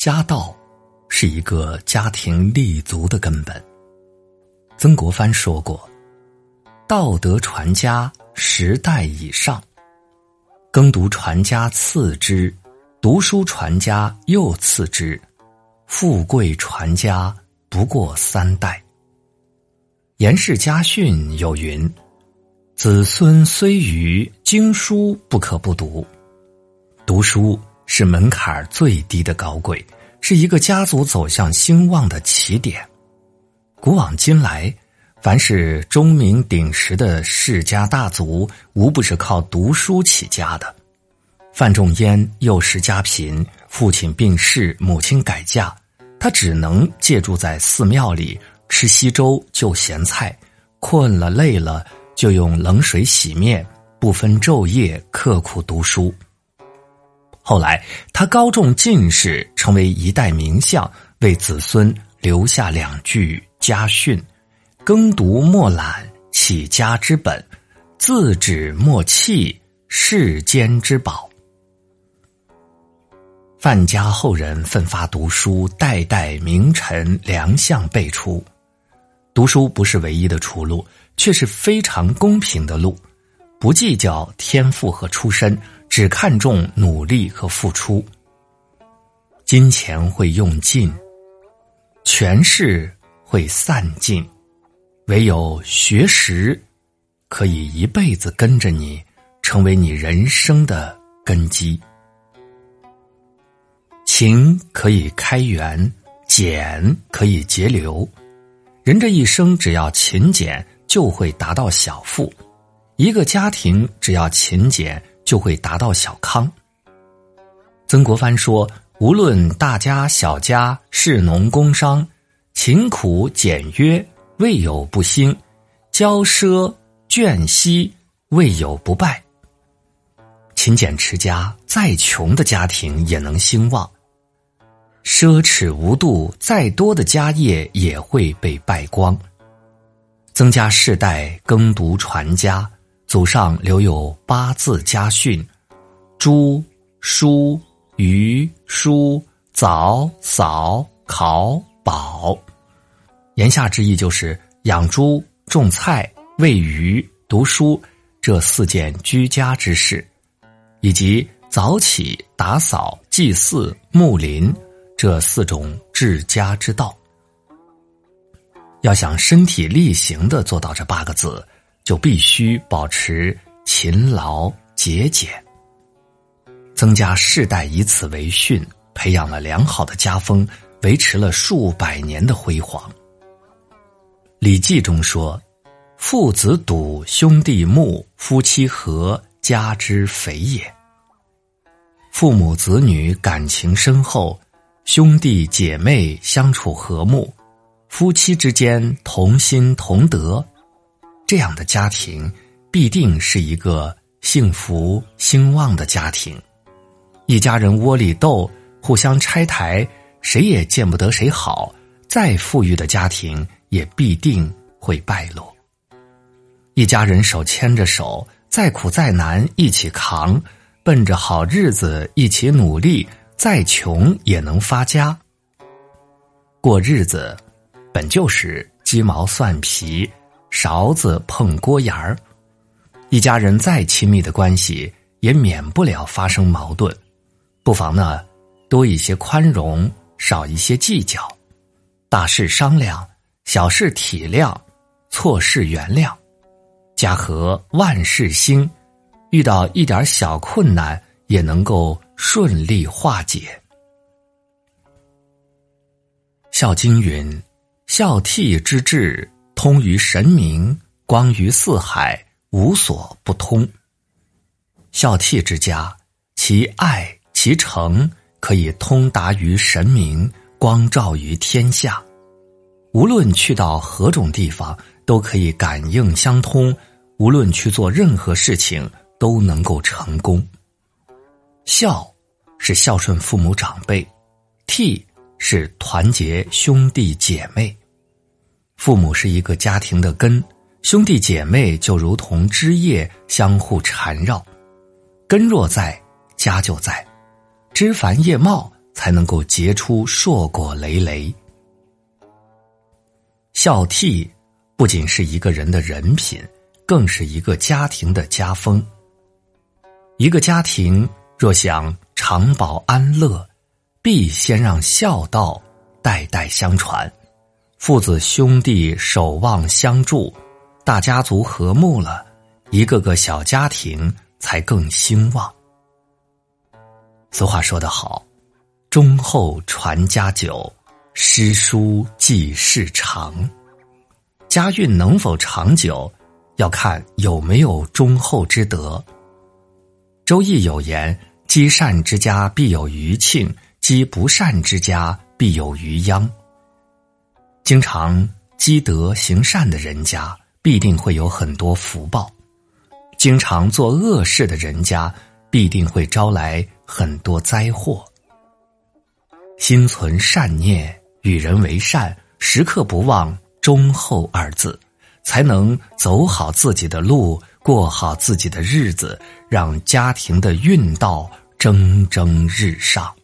家道是一个家庭立足的根本。曾国藩说过：“道德传家十代以上，耕读传家次之，读书传家又次之，富贵传家不过三代。”严氏家训有云：“子孙虽愚，经书不可不读。”读书。是门槛最低的高贵，是一个家族走向兴旺的起点。古往今来，凡是钟鸣鼎食的世家大族，无不是靠读书起家的。范仲淹幼时家贫，父亲病逝，母亲改嫁，他只能借住在寺庙里，吃稀粥就咸菜，困了累了就用冷水洗面，不分昼夜刻苦读书。后来，他高中进士，成为一代名相，为子孙留下两句家训：“耕读莫懒，起家之本；自止莫弃，世间之宝。”范家后人奋发读书，代代名臣良相辈出。读书不是唯一的出路，却是非常公平的路，不计较天赋和出身。只看重努力和付出，金钱会用尽，权势会散尽，唯有学识可以一辈子跟着你，成为你人生的根基。勤可以开源，俭可以节流。人这一生只要勤俭，就会达到小富；一个家庭只要勤俭。就会达到小康。曾国藩说：“无论大家小家，士农工商，勤苦简约，未有不兴；骄奢倦息，未有不败。勤俭持家，再穷的家庭也能兴旺；奢侈无度，再多的家业也会被败光。增加世代耕读传家。”祖上留有八字家训：猪、书、鱼、书、早、扫、考、宝。言下之意就是养猪、种菜、喂鱼、读书这四件居家之事，以及早起、打扫、祭祀、牧林这四种治家之道。要想身体力行的做到这八个字。就必须保持勤劳节俭，增加世代以此为训，培养了良好的家风，维持了数百年的辉煌。《礼记》中说：“父子笃，兄弟睦，夫妻和，家之肥也。”父母子女感情深厚，兄弟姐妹相处和睦，夫妻之间同心同德。这样的家庭必定是一个幸福兴旺的家庭，一家人窝里斗，互相拆台，谁也见不得谁好。再富裕的家庭也必定会败落。一家人手牵着手，再苦再难一起扛，奔着好日子一起努力，再穷也能发家。过日子本就是鸡毛蒜皮。勺子碰锅沿儿，一家人再亲密的关系也免不了发生矛盾。不妨呢，多一些宽容，少一些计较，大事商量，小事体谅，错事原谅，家和万事兴。遇到一点小困难，也能够顺利化解。《孝经》云：“孝悌之志。”通于神明，光于四海，无所不通。孝悌之家，其爱其诚，可以通达于神明，光照于天下。无论去到何种地方，都可以感应相通；无论去做任何事情，都能够成功。孝是孝顺父母长辈，悌是团结兄弟姐妹。父母是一个家庭的根，兄弟姐妹就如同枝叶相互缠绕，根若在，家就在；枝繁叶茂，才能够结出硕果累累。孝悌不仅是一个人的人品，更是一个家庭的家风。一个家庭若想长保安乐，必先让孝道代代相传，父子兄弟守望相助，大家族和睦了，一个个小家庭才更兴旺。俗话说得好。忠厚传家久，诗书继世长。家运能否长久，要看有没有忠厚之德。周易有言：“积善之家必有余庆，积不善之家必有余殃。”经常积德行善的人家，必定会有很多福报；经常做恶事的人家，必定会招来很多灾祸。心存善念，与人为善，时刻不忘忠厚二字，才能走好自己的路，过好自己的日子，让家庭的运道蒸蒸日上。